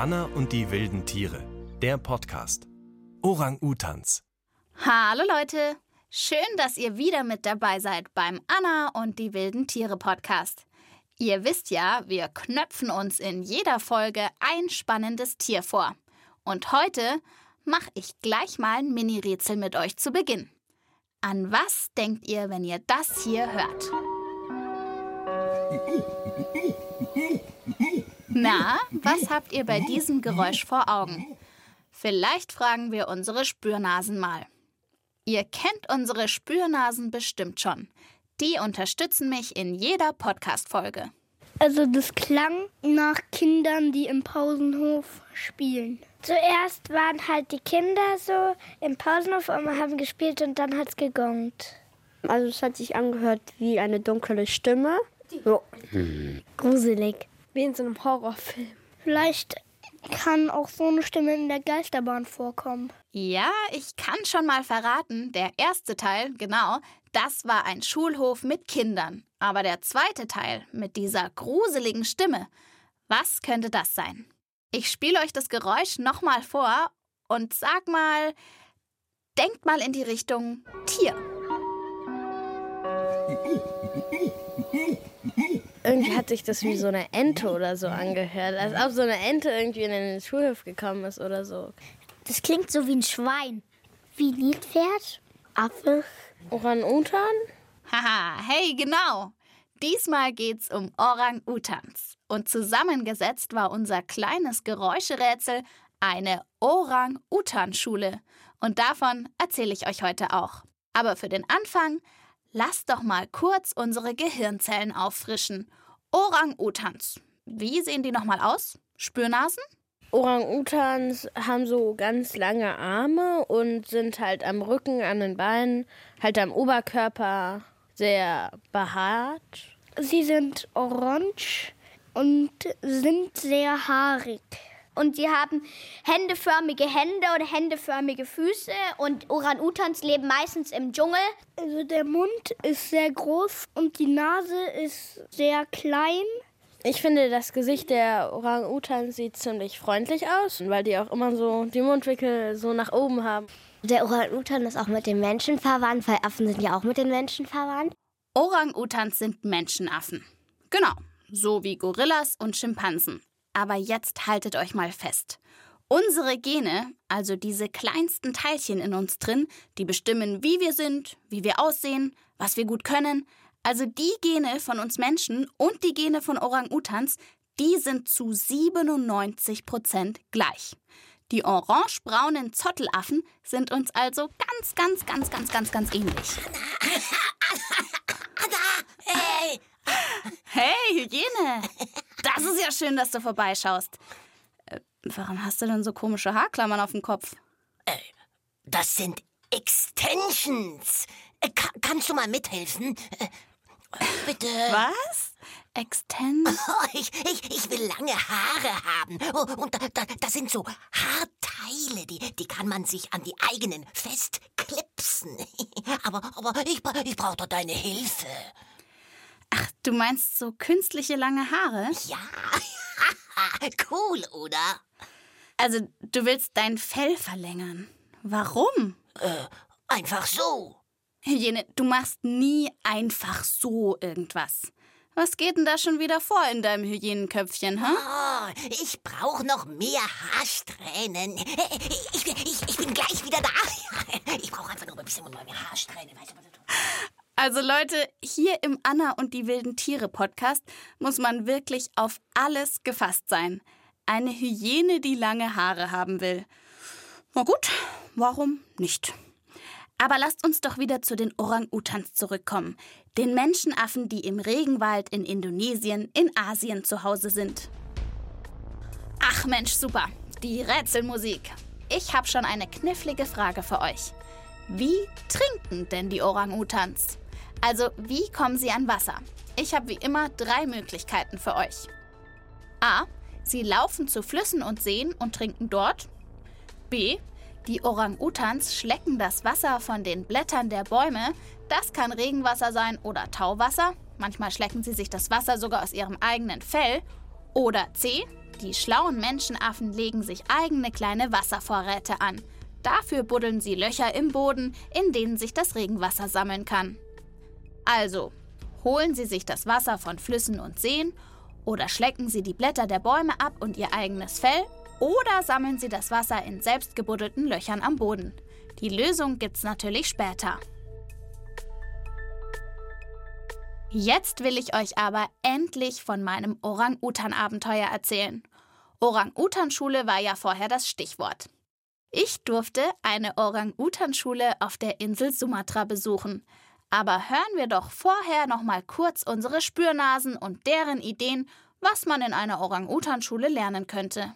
Anna und die wilden Tiere, der Podcast. Orang-Utans. Hallo Leute, schön, dass ihr wieder mit dabei seid beim Anna und die wilden Tiere Podcast. Ihr wisst ja, wir knöpfen uns in jeder Folge ein spannendes Tier vor. Und heute mache ich gleich mal ein Mini-Rätsel mit euch zu Beginn. An was denkt ihr, wenn ihr das hier hört? Na, was habt ihr bei diesem Geräusch vor Augen? Vielleicht fragen wir unsere Spürnasen mal. Ihr kennt unsere Spürnasen bestimmt schon. Die unterstützen mich in jeder Podcast-Folge. Also das klang nach Kindern, die im Pausenhof spielen. Zuerst waren halt die Kinder so im Pausenhof und haben gespielt und dann hat's gegongt. Also es hat sich angehört wie eine dunkle Stimme. So. Gruselig. Wie in so einem Horrorfilm. Vielleicht kann auch so eine Stimme in der Geisterbahn vorkommen. Ja, ich kann schon mal verraten, der erste Teil, genau, das war ein Schulhof mit Kindern. Aber der zweite Teil mit dieser gruseligen Stimme, was könnte das sein? Ich spiele euch das Geräusch nochmal vor und sag mal, denkt mal in die Richtung Tier. Irgendwie hat sich das wie so eine Ente oder so angehört. Als ob so eine Ente irgendwie in den Schulhof gekommen ist oder so. Das klingt so wie ein Schwein. Wie Nilpferd? Affe? Orang-Utan? Haha, hey, genau. Diesmal geht's um Orang-Utans. Und zusammengesetzt war unser kleines Geräuscherätsel eine Orang-Utan-Schule. Und davon erzähle ich euch heute auch. Aber für den Anfang, lasst doch mal kurz unsere Gehirnzellen auffrischen. Orang-Utans. Wie sehen die nochmal aus? Spürnasen? Orang-Utans haben so ganz lange Arme und sind halt am Rücken, an den Beinen, halt am Oberkörper sehr behaart. Sie sind orange und sind sehr haarig. Und sie haben händeförmige Hände oder händeförmige Füße. Und Orang-Utans leben meistens im Dschungel. Also der Mund ist sehr groß und die Nase ist sehr klein. Ich finde, das Gesicht der Orang-Utans sieht ziemlich freundlich aus, weil die auch immer so die Mundwinkel so nach oben haben. Der Orang-Utan ist auch mit den Menschen verwandt, weil Affen sind ja auch mit den Menschen verwandt. Orang-Utans sind Menschenaffen. Genau, so wie Gorillas und Schimpansen. Aber jetzt haltet euch mal fest. Unsere Gene, also diese kleinsten Teilchen in uns drin, die bestimmen, wie wir sind, wie wir aussehen, was wir gut können, also die Gene von uns Menschen und die Gene von Orang-Utans, die sind zu 97 Prozent gleich. Die orange-braunen Zottelaffen sind uns also ganz, ganz, ganz, ganz, ganz, ganz ähnlich. Hey, Hey, Hygiene! Das ist ja schön, dass du vorbeischaust. Äh, warum hast du denn so komische Haarklammern auf dem Kopf? das sind Extensions. Äh, ka- kannst du mal mithelfen? Äh, Bitte. Was? Extend? Oh, ich, ich, ich will lange Haare haben. Oh, und da, da, das sind so Haarteile, die, die kann man sich an die eigenen festklipsen. aber aber ich, ich brauche doch deine Hilfe. Ach, du meinst so künstliche lange Haare? Ja, cool, oder? Also, du willst dein Fell verlängern. Warum? Einfach so. Hygiene, du machst nie einfach so irgendwas. Was geht denn da schon wieder vor in deinem Hygienenköpfchen, hä? Oh, ich brauche noch mehr Haarsträhnen. Ich, ich, ich bin gleich wieder da. Ich brauche einfach nur ein bisschen mehr Haarsträhnen. Weißt du, was Also Leute, hier im Anna und die wilden Tiere Podcast muss man wirklich auf alles gefasst sein. Eine Hyäne, die lange Haare haben will. Na gut, warum nicht? Aber lasst uns doch wieder zu den Orang-Utans zurückkommen. Den Menschenaffen, die im Regenwald in Indonesien, in Asien zu Hause sind. Ach Mensch, super. Die Rätselmusik. Ich habe schon eine knifflige Frage für euch. Wie trinken denn die Orang-Utans? Also, wie kommen sie an Wasser? Ich habe wie immer drei Möglichkeiten für euch. A. Sie laufen zu Flüssen und Seen und trinken dort. B. Die Orang-Utans schlecken das Wasser von den Blättern der Bäume. Das kann Regenwasser sein oder Tauwasser. Manchmal schlecken sie sich das Wasser sogar aus ihrem eigenen Fell. Oder C. Die schlauen Menschenaffen legen sich eigene kleine Wasservorräte an. Dafür buddeln sie Löcher im Boden, in denen sich das Regenwasser sammeln kann. Also, holen Sie sich das Wasser von Flüssen und Seen oder schlecken Sie die Blätter der Bäume ab und Ihr eigenes Fell oder sammeln Sie das Wasser in selbst gebuddelten Löchern am Boden. Die Lösung gibt's natürlich später. Jetzt will ich euch aber endlich von meinem Orang-Utan-Abenteuer erzählen. Orang-Utan-Schule war ja vorher das Stichwort. Ich durfte eine Orang-Utan-Schule auf der Insel Sumatra besuchen. Aber hören wir doch vorher noch mal kurz unsere Spürnasen und deren Ideen, was man in einer Orang-Utan-Schule lernen könnte.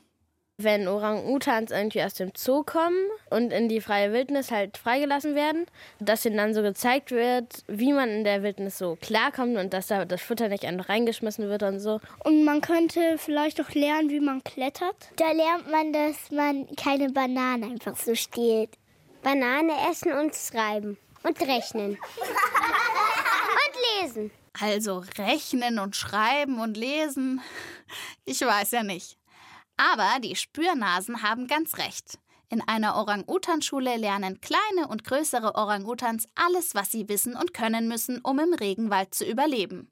Wenn Orang-Utans irgendwie aus dem Zoo kommen und in die freie Wildnis halt freigelassen werden, dass ihnen dann so gezeigt wird, wie man in der Wildnis so klarkommt und dass da das Futter nicht einfach reingeschmissen wird und so. Und man könnte vielleicht auch lernen, wie man klettert. Da lernt man, dass man keine Banane einfach so stiehlt. Banane essen und schreiben und rechnen. und lesen. Also rechnen und schreiben und lesen. Ich weiß ja nicht. Aber die Spürnasen haben ganz recht. In einer Orang-Utan-Schule lernen kleine und größere Orang-Utans alles, was sie wissen und können müssen, um im Regenwald zu überleben.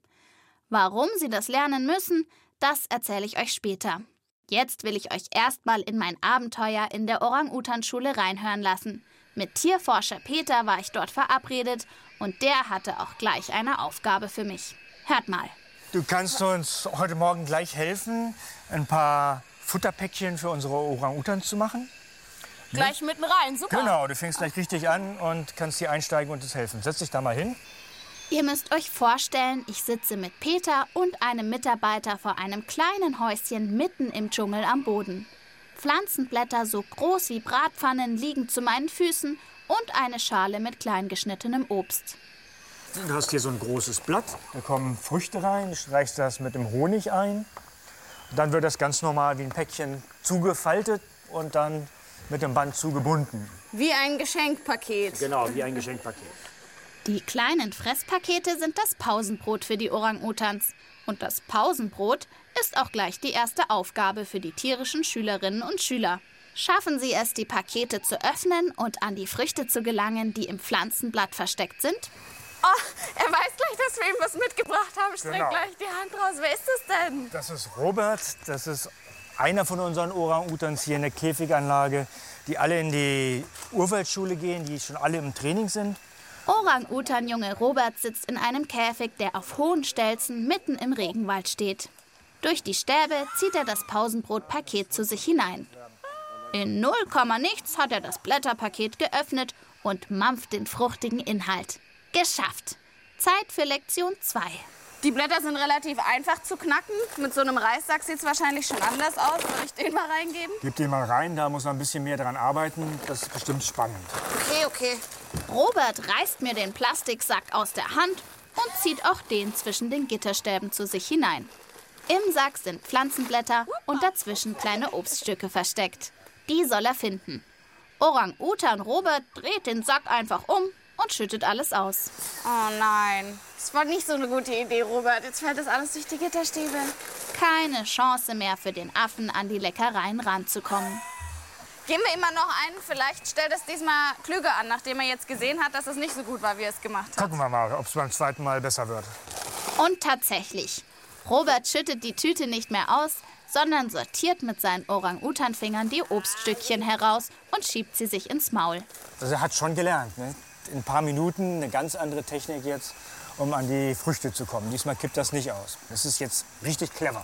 Warum sie das lernen müssen, das erzähle ich euch später. Jetzt will ich euch erstmal in mein Abenteuer in der Orang-Utan-Schule reinhören lassen. Mit Tierforscher Peter war ich dort verabredet und der hatte auch gleich eine Aufgabe für mich. Hört mal. Du kannst uns heute Morgen gleich helfen, ein paar Futterpäckchen für unsere Orang-Utans zu machen. Gleich mitten rein, super. Genau, du fängst gleich richtig an und kannst hier einsteigen und uns helfen. Setz dich da mal hin. Ihr müsst euch vorstellen, ich sitze mit Peter und einem Mitarbeiter vor einem kleinen Häuschen mitten im Dschungel am Boden. Pflanzenblätter so groß wie Bratpfannen liegen zu meinen Füßen und eine Schale mit klein geschnittenem Obst. Du hast hier so ein großes Blatt. Da kommen Früchte rein, du streichst das mit dem Honig ein. Dann wird das ganz normal wie ein Päckchen zugefaltet und dann mit dem Band zugebunden. Wie ein Geschenkpaket. Genau, wie ein Geschenkpaket. Die kleinen Fresspakete sind das Pausenbrot für die Orang-Utans. Und das Pausenbrot ist auch gleich die erste Aufgabe für die tierischen Schülerinnen und Schüler. Schaffen Sie es, die Pakete zu öffnen und an die Früchte zu gelangen, die im Pflanzenblatt versteckt sind? Oh, er weiß gleich, dass wir ihm was mitgebracht haben. Streck Genau. gleich die Hand raus. Wer ist das denn? Das ist Robert, das ist einer von unseren Orang-Utans hier in der Käfiganlage, die alle in die Urwaldschule gehen, die schon alle im Training sind. Orang-Utan-Junge Robert sitzt in einem Käfig, der auf hohen Stelzen mitten im Regenwald steht. Durch die Stäbe zieht er das Pausenbrotpaket zu sich hinein. In 0, nichts hat er das Blätterpaket geöffnet und mampft den fruchtigen Inhalt. Geschafft. Zeit für Lektion 2. Die Blätter sind relativ einfach zu knacken. Mit so einem Reissack sieht es wahrscheinlich schon anders aus. Soll ich den mal reingeben? Gib den mal rein, da muss man ein bisschen mehr dran arbeiten. Das ist bestimmt spannend. Okay, okay. Robert reißt mir den Plastiksack aus der Hand und zieht auch den zwischen den Gitterstäben zu sich hinein. Im Sack sind Pflanzenblätter und dazwischen kleine Obststücke versteckt. Die soll er finden. Orang-Utan Robert dreht den Sack einfach um und schüttet alles aus. Oh nein, das war nicht so eine gute Idee, Robert. Jetzt fällt das alles durch die Gitterstäbe. Keine Chance mehr für den Affen, an die Leckereien ranzukommen. Geben wir immer noch einen. Vielleicht stellt es diesmal klüger an, nachdem er jetzt gesehen hat, dass es nicht so gut war, wie er es gemacht hat. Gucken wir mal, ob es beim zweiten Mal besser wird. Und tatsächlich. Robert schüttet die Tüte nicht mehr aus, sondern sortiert mit seinen Orang-Utan-Fingern die Obststückchen heraus und schiebt sie sich ins Maul. Also er hat schon gelernt. Ne? In ein paar Minuten eine ganz andere Technik jetzt, um an die Früchte zu kommen. Diesmal kippt das nicht aus. Das ist jetzt richtig clever.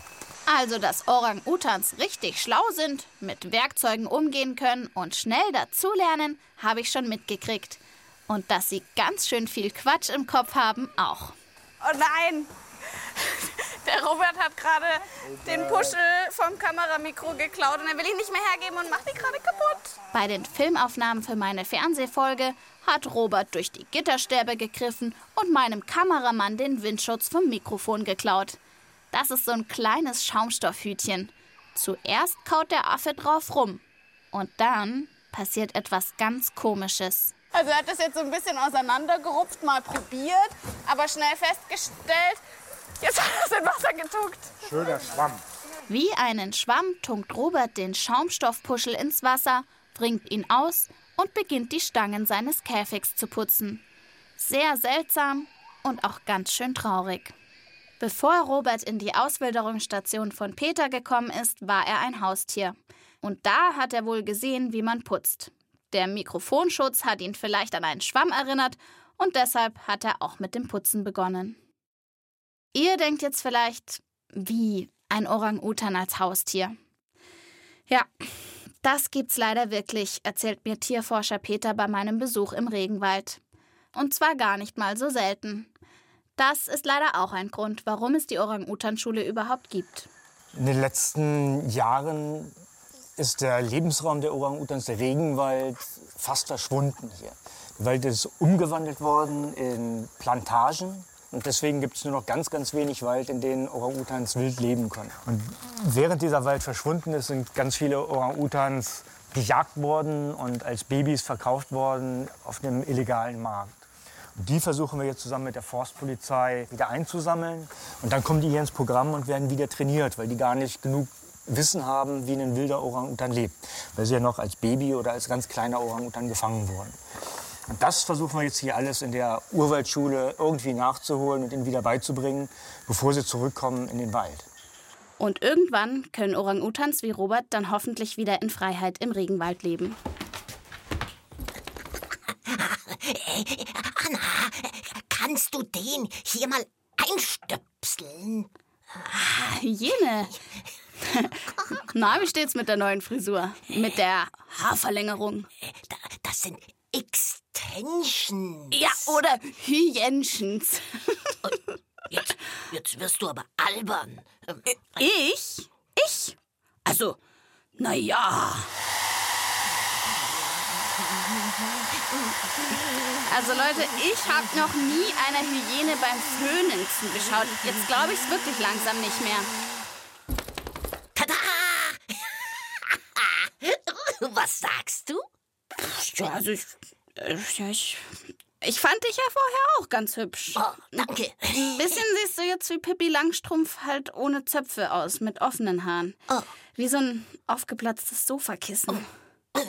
Also, dass Orang-Utans richtig schlau sind, mit Werkzeugen umgehen können und schnell dazulernen, habe ich schon mitgekriegt. Und dass sie ganz schön viel Quatsch im Kopf haben, auch. Oh nein! Der Robert hat gerade den Puschel vom Kameramikro geklaut und er will ihn nicht mehr hergeben und macht ihn gerade kaputt. Bei den Filmaufnahmen für meine Fernsehfolge hat Robert durch die Gitterstäbe gegriffen und meinem Kameramann den Windschutz vom Mikrofon geklaut. Das ist so ein kleines Schaumstoffhütchen. Zuerst kaut der Affe drauf rum. Und dann passiert etwas ganz Komisches. Also er hat das jetzt so ein bisschen auseinandergerupft, mal probiert, aber schnell festgestellt, jetzt hat er es in Wasser getuckt. Schöner Schwamm. Wie einen Schwamm tunkt Robert den Schaumstoffpuschel ins Wasser, bringt ihn aus und beginnt die Stangen seines Käfigs zu putzen. Sehr seltsam und auch ganz schön traurig. Bevor Robert in die Auswilderungsstation von Peter gekommen ist, war er ein Haustier. Und da hat er wohl gesehen, wie man putzt. Der Mikrofonschutz hat ihn vielleicht an einen Schwamm erinnert und deshalb hat er auch mit dem Putzen begonnen. Ihr denkt jetzt vielleicht, wie ein Orang-Utan als Haustier? Ja, das gibt's leider wirklich, erzählt mir Tierforscher Peter bei meinem Besuch im Regenwald. Und zwar gar nicht mal so selten. Das ist leider auch ein Grund, warum es die Orang-Utan-Schule überhaupt gibt. In den letzten Jahren ist der Lebensraum der Orang-Utans, der Regenwald, fast verschwunden hier. Der Wald ist umgewandelt worden in Plantagen. Und deswegen gibt es nur noch ganz, ganz wenig Wald, in denen Orang-Utans wild leben können. Und während dieser Wald verschwunden ist, sind ganz viele Orang-Utans gejagt worden und als Babys verkauft worden auf einem illegalen Markt. Und die versuchen wir jetzt zusammen mit der Forstpolizei wieder einzusammeln. Und dann kommen die hier ins Programm und werden wieder trainiert, weil die gar nicht genug Wissen haben, wie ein wilder Orang-Utan lebt. Weil sie ja noch als Baby oder als ganz kleiner Orang-Utan gefangen wurden. Und das versuchen wir jetzt hier alles in der Urwaldschule irgendwie nachzuholen und ihnen wieder beizubringen, bevor sie zurückkommen in den Wald. Und irgendwann können Orang-Utans wie Robert dann hoffentlich wieder in Freiheit im Regenwald leben. Anna, kannst du den hier mal einstöpseln? Hyäne. Na, wie steht's mit der neuen Frisur? Mit der Haarverlängerung? Da, das sind Extensions. Ja, oder Hyänchens. Jetzt, jetzt wirst du aber albern. Ähm, Ich? Ich? Also, na ja. Also Leute, ich habe noch nie einer Hyäne beim Föhnen zugeschaut. Jetzt glaube ich es wirklich langsam nicht mehr. Tada! Was sagst du? Ja, also ich, ich, ich fand dich ja vorher auch ganz hübsch. Oh, danke. Ein bisschen siehst du jetzt wie Pippi Langstrumpf halt ohne Zöpfe aus, mit offenen Haaren. Oh. Wie so ein aufgeplatztes Sofakissen.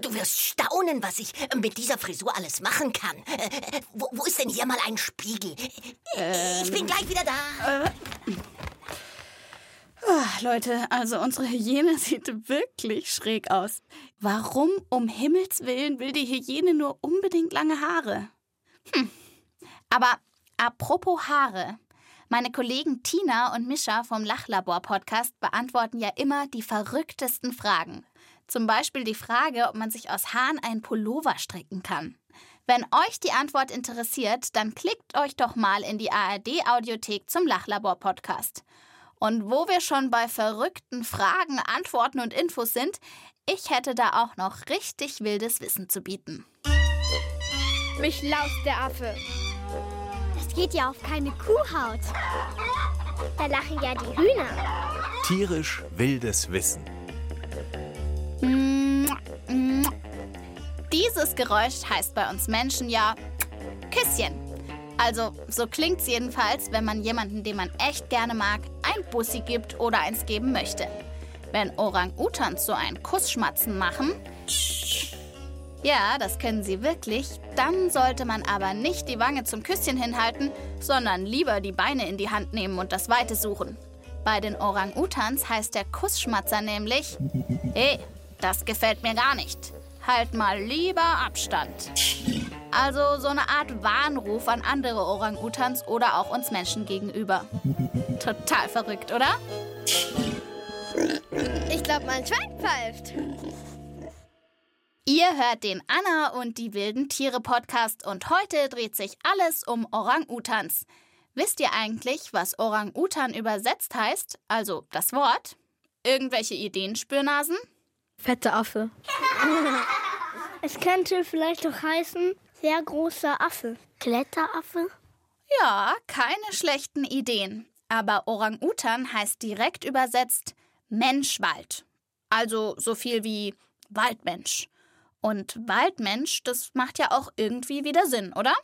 Du wirst staunen, was ich mit dieser Frisur alles machen kann. Äh, Wo, wo ist denn hier mal ein Spiegel? Ich bin gleich wieder da. Ah, Leute, also unsere Hyäne sieht wirklich schräg aus. Warum um Himmels Willen will die Hyäne nur unbedingt lange Haare? Hm. Aber apropos Haare. Meine Kollegen Tina und Mischa vom Lachlabor-Podcast beantworten ja immer die verrücktesten Fragen. Zum Beispiel die Frage, ob man sich aus Haaren einen Pullover stricken kann. Wenn euch die Antwort interessiert, dann klickt euch doch mal in die ARD-Audiothek zum Lachlabor-Podcast. Und wo wir schon bei verrückten Fragen, Antworten und Infos sind, ich hätte da auch noch richtig wildes Wissen zu bieten. Mich laust der Affe. Das geht ja auf keine Kuhhaut. Da lachen ja die Hühner. Tierisch wildes Wissen. Dieses Geräusch heißt bei uns Menschen ja Küsschen. Also, so klingt's jedenfalls, wenn man jemanden, den man echt gerne mag, ein Bussi gibt oder eins geben möchte. Wenn Orang-Utans so ein Kussschmatzen machen, ja, das können sie wirklich, dann sollte man aber nicht die Wange zum Küsschen hinhalten, sondern lieber die Beine in die Hand nehmen und das Weite suchen. Bei den Orang-Utans heißt der Kussschmatzer nämlich, hey, das gefällt mir gar nicht. Halt mal lieber Abstand. Also so eine Art Warnruf an andere Orang-Utans oder auch uns Menschen gegenüber. Total verrückt, oder? Ich glaube, mein Schwein pfeift. Ihr hört den Anna und die wilden Tiere Podcast und heute dreht sich alles um Orang-Utans. Wisst ihr eigentlich, was Orang-Utan übersetzt heißt? Also das Wort? Irgendwelche Ideen, Spürnasen? Fette Affe. Es könnte vielleicht auch heißen, sehr großer Affe. Kletteraffe? Ja, keine schlechten Ideen. Aber Orang-Utan heißt direkt übersetzt Menschwald. Also so viel wie Waldmensch. Und Waldmensch, das macht ja auch irgendwie wieder Sinn, oder?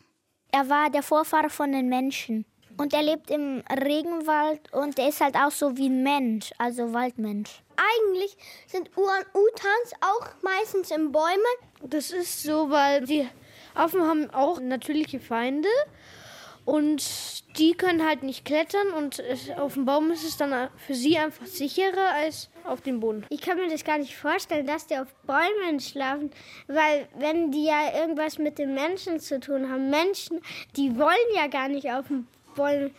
Er war der Vorfahre von den Menschen. Und er lebt im Regenwald und der ist halt auch so wie ein Mensch, also Waldmensch. Eigentlich sind Orang-Utans auch meistens in Bäumen. Das ist so, weil die Affen haben auch natürliche Feinde und die können halt nicht klettern und auf dem Baum ist es dann für sie einfach sicherer als auf dem Boden. Ich kann mir das gar nicht vorstellen, dass die auf Bäumen schlafen, weil wenn die ja irgendwas mit den Menschen zu tun haben, Menschen, die wollen ja gar nicht auf dem Bäumen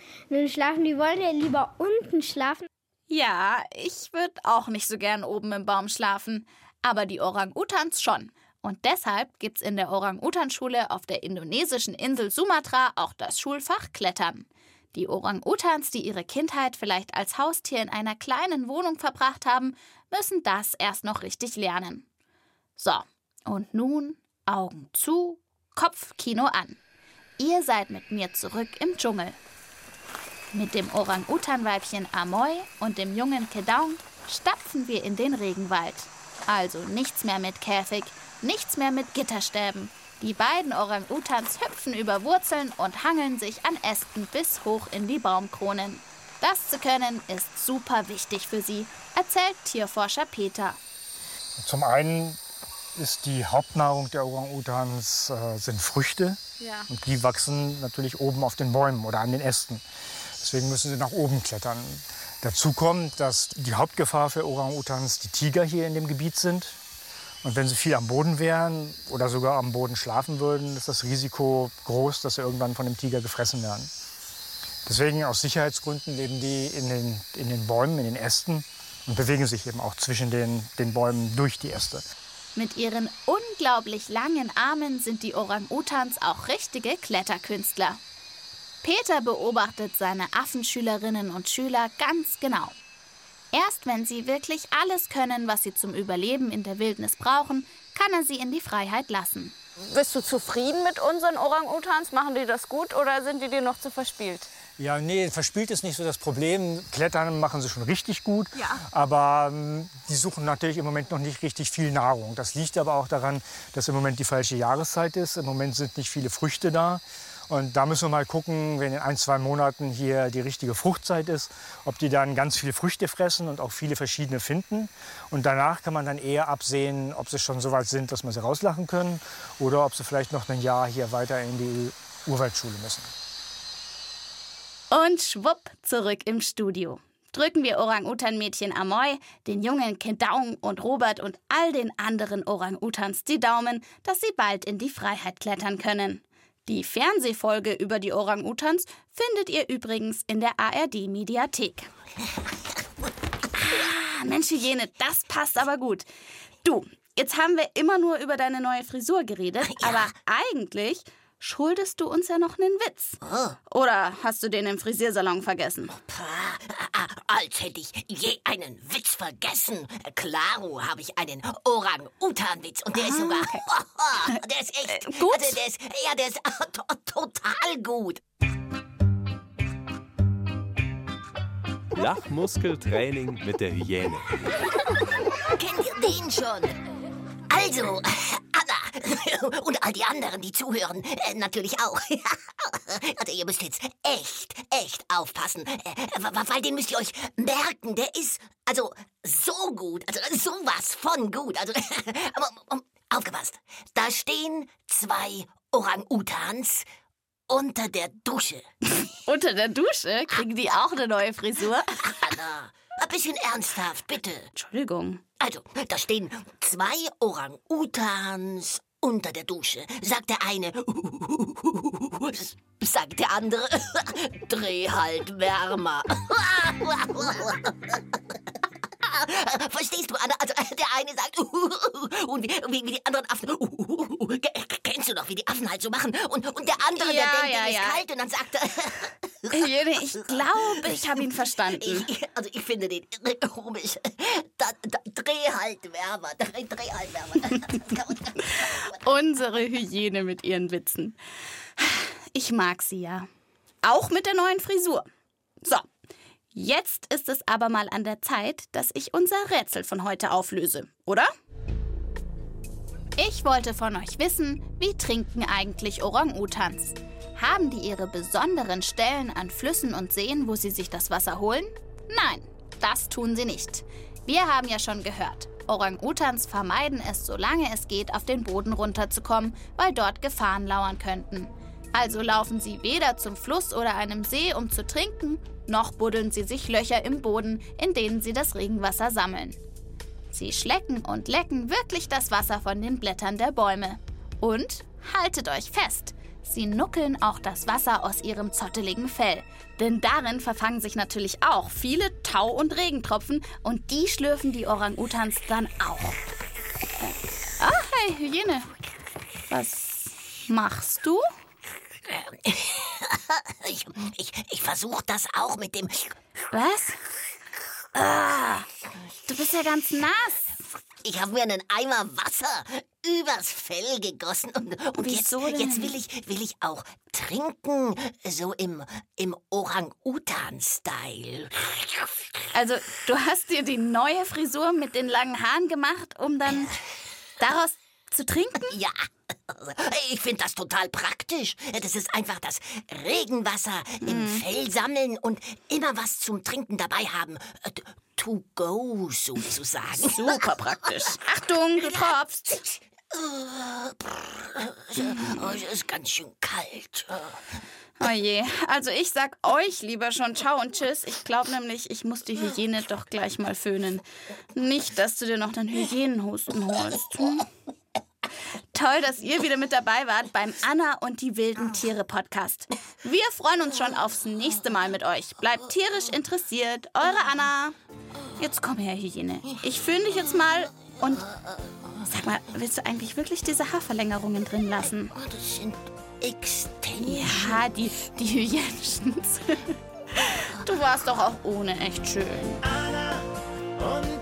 schlafen, die wollen ja lieber unten schlafen. Ja, ich würde auch nicht so gern oben im Baum schlafen, aber die Orang-Utans schon. Und deshalb gibt's in der Orang-Utan-Schule auf der indonesischen Insel Sumatra auch das Schulfach Klettern. Die Orang-Utans, die ihre Kindheit vielleicht als Haustier in einer kleinen Wohnung verbracht haben, müssen das erst noch richtig lernen. So, und nun Augen zu, Kopfkino an. Ihr seid mit mir zurück im Dschungel. Mit dem Orang-Utan-Weibchen Amoy und dem jungen Kedaung stapfen wir in den Regenwald. Also nichts mehr mit Käfig, nichts mehr mit Gitterstäben. Die beiden Orang-Utans hüpfen über Wurzeln und hangeln sich an Ästen bis hoch in die Baumkronen. Das zu können ist super wichtig für sie, erzählt Tierforscher Peter. Zum einen ist die Hauptnahrung der Orang-Utans äh, sind Früchte. Ja. Und die wachsen natürlich oben auf den Bäumen oder an den Ästen. Deswegen müssen sie nach oben klettern. Dazu kommt, dass die Hauptgefahr für Orang-Utans die Tiger hier in dem Gebiet sind. Und wenn sie viel am Boden wären oder sogar am Boden schlafen würden, ist das Risiko groß, dass sie irgendwann von dem Tiger gefressen werden. Deswegen aus Sicherheitsgründen leben die in den, in den Bäumen, in den Ästen und bewegen sich eben auch zwischen den, den Bäumen durch die Äste. Mit ihren unglaublich langen Armen sind die Orang-Utans auch richtige Kletterkünstler. Peter beobachtet seine Affenschülerinnen und Schüler ganz genau. Erst wenn sie wirklich alles können, was sie zum Überleben in der Wildnis brauchen, kann er sie in die Freiheit lassen. Bist du zufrieden mit unseren Orang-Utans? Machen die das gut oder sind die dir noch zu verspielt? Ja, nee, verspielt ist nicht so das Problem. Klettern machen sie schon richtig gut. Ja. Aber ähm, die suchen natürlich im Moment noch nicht richtig viel Nahrung. Das liegt aber auch daran, dass im Moment die falsche Jahreszeit ist. Im Moment sind nicht viele Früchte da. Und da müssen wir mal gucken, wenn in ein, zwei Monaten hier die richtige Fruchtzeit ist, ob die dann ganz viele Früchte fressen und auch viele verschiedene finden. Und danach kann man dann eher absehen, ob sie schon so weit sind, dass wir sie rauslachen können oder ob sie vielleicht noch ein Jahr hier weiter in die Urwaldschule müssen. Und schwupp, zurück im Studio. Drücken wir Orang-Utan-Mädchen Amoy, den jungen Kedaung und Robert und all den anderen Orang-Utans die Daumen, dass sie bald in die Freiheit klettern können. Die Fernsehfolge über die Orang-Utans findet ihr übrigens in der ARD-Mediathek. Ah, Mensch, Hygiene, das passt aber gut. Du, jetzt haben wir immer nur über deine neue Frisur geredet, aber eigentlich schuldest du uns ja noch einen Witz. Oder hast du den im Frisiersalon vergessen? Ah, Als hätte ich je einen Witz vergessen. Klaro habe ich einen Orang-Utan-Witz. Und der ist sogar. der ist echt. gut? Also der ist, ja, der ist to total gut. Lachmuskeltraining mit der Hyäne. Kennt ihr den schon? Also, und all die anderen, die zuhören, äh, natürlich auch. also ihr müsst jetzt echt, echt aufpassen, äh, weil den müsst ihr euch merken. Der ist also so gut, also sowas von gut. Also, aufgepasst, da stehen zwei Orang-Utans unter der Dusche. Unter der Dusche kriegen die auch eine neue Frisur. Anna, ein bisschen ernsthaft, bitte. Entschuldigung. Also, da stehen zwei Orang-Utans unter der Dusche. Sagt der eine, sagt der andere, dreh halt wärmer. Verstehst du, Anna? Also, der eine sagt, und wie, wie, die anderen Affen, kennst du doch, wie die Affen halt so machen? Und, und der andere, Ja, der denkt, ja, ist kalt und dann sagt er, Hyäne, ich glaube, ich habe ihn verstanden. ich, also ich finde den komisch. Da, da, dreh halt wärmer, dreh, dreh halt wärmer. Unsere Hyäne mit ihren Witzen. Ich mag sie ja. Auch mit der neuen Frisur. So, jetzt ist es aber mal an der Zeit, dass ich unser Rätsel von heute auflöse, oder? Ich wollte von euch wissen, wie trinken eigentlich Orang-Utans? Haben die ihre besonderen Stellen an Flüssen und Seen, wo sie sich das Wasser holen? Nein, das tun sie nicht. Wir haben ja schon gehört, Orang-Utans vermeiden es, solange es geht, auf den Boden runterzukommen, weil dort Gefahren lauern könnten. Also laufen sie weder zum Fluss oder einem See, um zu trinken, noch buddeln sie sich Löcher im Boden, in denen sie das Regenwasser sammeln. Sie schlecken und lecken wirklich das Wasser von den Blättern der Bäume. Und haltet euch fest, sie nuckeln auch das Wasser aus ihrem zotteligen Fell. Denn darin verfangen sich natürlich auch viele Tau- und Regentropfen und die schlürfen die Orang-Utans dann auch. Ah, hey, Hyäne. Was machst du? Ich, ich, ich versuche das auch mit dem. Was? Ah, du bist ja ganz nass. Ich habe mir einen Eimer Wasser übers Fell gegossen und, und jetzt, jetzt will ich will ich auch trinken, so im im Orang-Utan-Style. Also, du hast dir die neue Frisur mit den langen Haaren gemacht, um dann daraus zu trinken? Ja. Ich finde das total praktisch. Das ist einfach das Regenwasser im Fell sammeln und immer was zum Trinken dabei haben. Äh, To go, sozusagen. Super praktisch. Achtung, du tropfst. Oh, es ist ganz schön kalt. Oh je, also ich sag euch lieber schon Ciao und Tschüss. Ich glaube nämlich, ich muss die Hygiene doch gleich mal föhnen. Nicht, dass du dir noch den Hygienenhusten holst. Hm? Toll, dass ihr wieder mit dabei wart beim Anna und die wilden Tiere Podcast. Wir freuen uns schon aufs nächste Mal mit euch. Bleibt tierisch interessiert. Eure Anna. Jetzt komm her, Hygiene. Ich föhne dich jetzt mal und sag mal, willst du eigentlich wirklich diese Haarverlängerungen drin lassen? Oh, das sind Extensions. Ja, die, die hygienischen. Du warst doch auch ohne echt schön. Und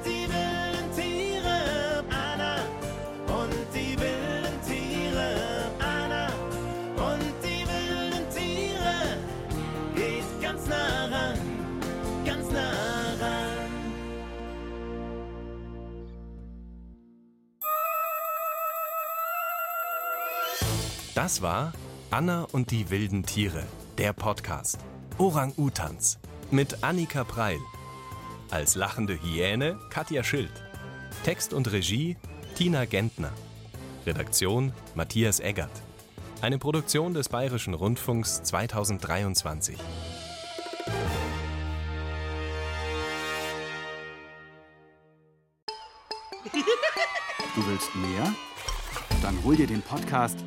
Das war Anna und die wilden Tiere, der Podcast. Orang-Utans mit Annika Preil. Als lachende Hyäne Katja Schild. Text und Regie Tina Gentner. Redaktion Matthias Eggert. Eine Produktion des Bayerischen Rundfunks 2023. Du willst mehr? Dann hol dir den Podcast